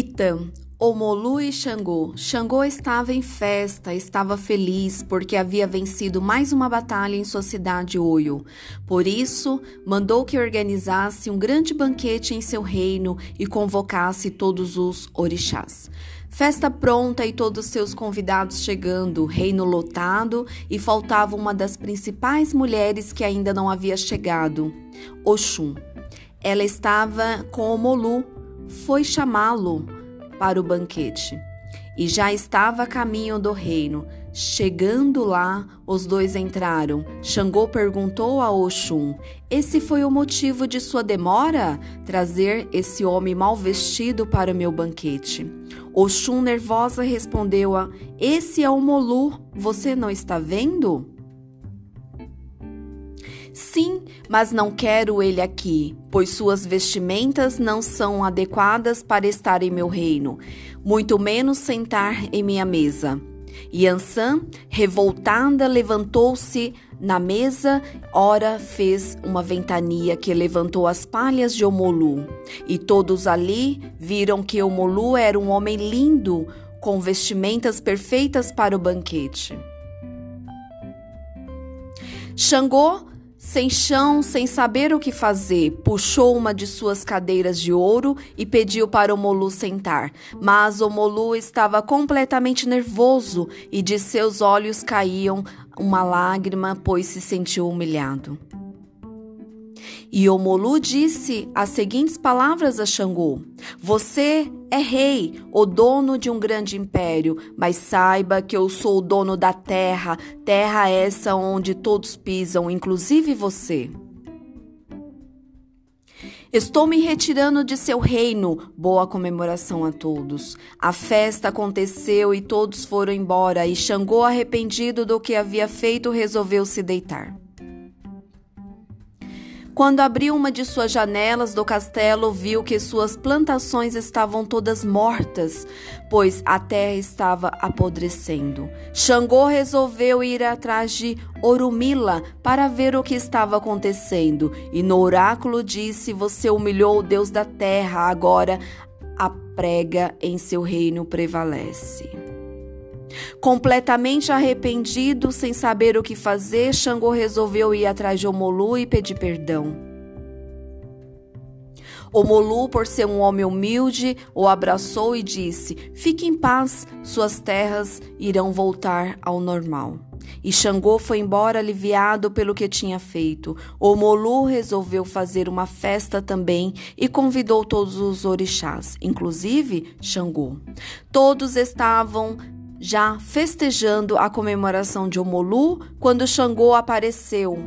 Itã, Omolu e Xangô. Xangô estava em festa, estava feliz porque havia vencido mais uma batalha em sua cidade Oyo. Por isso, mandou que organizasse um grande banquete em seu reino e convocasse todos os orixás. Festa pronta e todos seus convidados chegando, reino lotado e faltava uma das principais mulheres que ainda não havia chegado, Oxum. Ela estava com Omolu, foi chamá-lo para o banquete. E já estava a caminho do reino. Chegando lá, os dois entraram. Xangô perguntou a Oxum: Esse foi o motivo de sua demora? Trazer esse homem mal vestido para o meu banquete. Oxum, nervosa, respondeu: a, Esse é o Molu, você não está vendo? Sim, mas não quero ele aqui, pois suas vestimentas não são adequadas para estar em meu reino, muito menos sentar em minha mesa. Yansan, revoltada, levantou-se na mesa, ora fez uma ventania que levantou as palhas de Omolu. E todos ali viram que Omolu era um homem lindo, com vestimentas perfeitas para o banquete. Xangô sem chão, sem saber o que fazer, puxou uma de suas cadeiras de ouro e pediu para o Molu sentar. Mas o Molu estava completamente nervoso e de seus olhos caíam uma lágrima, pois se sentiu humilhado. E Omolu disse as seguintes palavras a Xangô: Você é rei, o dono de um grande império, mas saiba que eu sou o dono da terra, terra essa onde todos pisam, inclusive você. Estou me retirando de seu reino. Boa comemoração a todos. A festa aconteceu e todos foram embora, e Xangô, arrependido do que havia feito, resolveu se deitar. Quando abriu uma de suas janelas do castelo, viu que suas plantações estavam todas mortas, pois a terra estava apodrecendo. Xangô resolveu ir atrás de Orumila para ver o que estava acontecendo, e no oráculo disse: Você humilhou o Deus da terra, agora a prega em seu reino prevalece. Completamente arrependido, sem saber o que fazer, Xangô resolveu ir atrás de Omolu e pedir perdão. Omolu, por ser um homem humilde, o abraçou e disse: Fique em paz, suas terras irão voltar ao normal. E Xangô foi embora aliviado pelo que tinha feito. Omolu resolveu fazer uma festa também e convidou todos os orixás, inclusive Xangô. Todos estavam já festejando a comemoração de Omolu quando Xangô apareceu.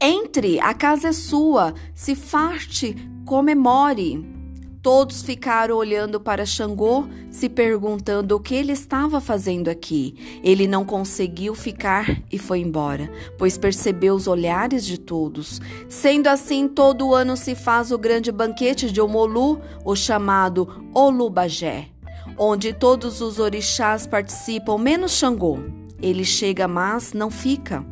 Entre, a casa é sua, se farte, comemore. Todos ficaram olhando para Xangô, se perguntando o que ele estava fazendo aqui. Ele não conseguiu ficar e foi embora, pois percebeu os olhares de todos. Sendo assim, todo ano se faz o grande banquete de Omolu, o chamado Olubagé onde todos os orixás participam, menos Xangô. Ele chega, mas não fica.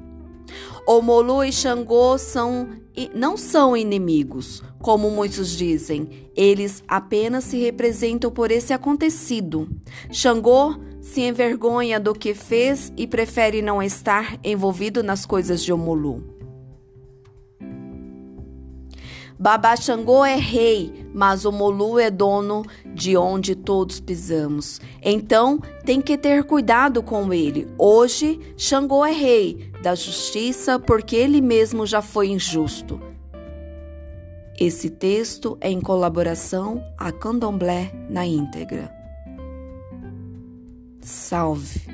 Omolu e Xangô são, não são inimigos, como muitos dizem. Eles apenas se representam por esse acontecido. Xangô se envergonha do que fez e prefere não estar envolvido nas coisas de Omolu. Babá Xangô é rei, mas o Molu é dono de onde todos pisamos. Então, tem que ter cuidado com ele. Hoje, Xangô é rei da justiça porque ele mesmo já foi injusto. Esse texto é em colaboração a Candomblé na íntegra. Salve!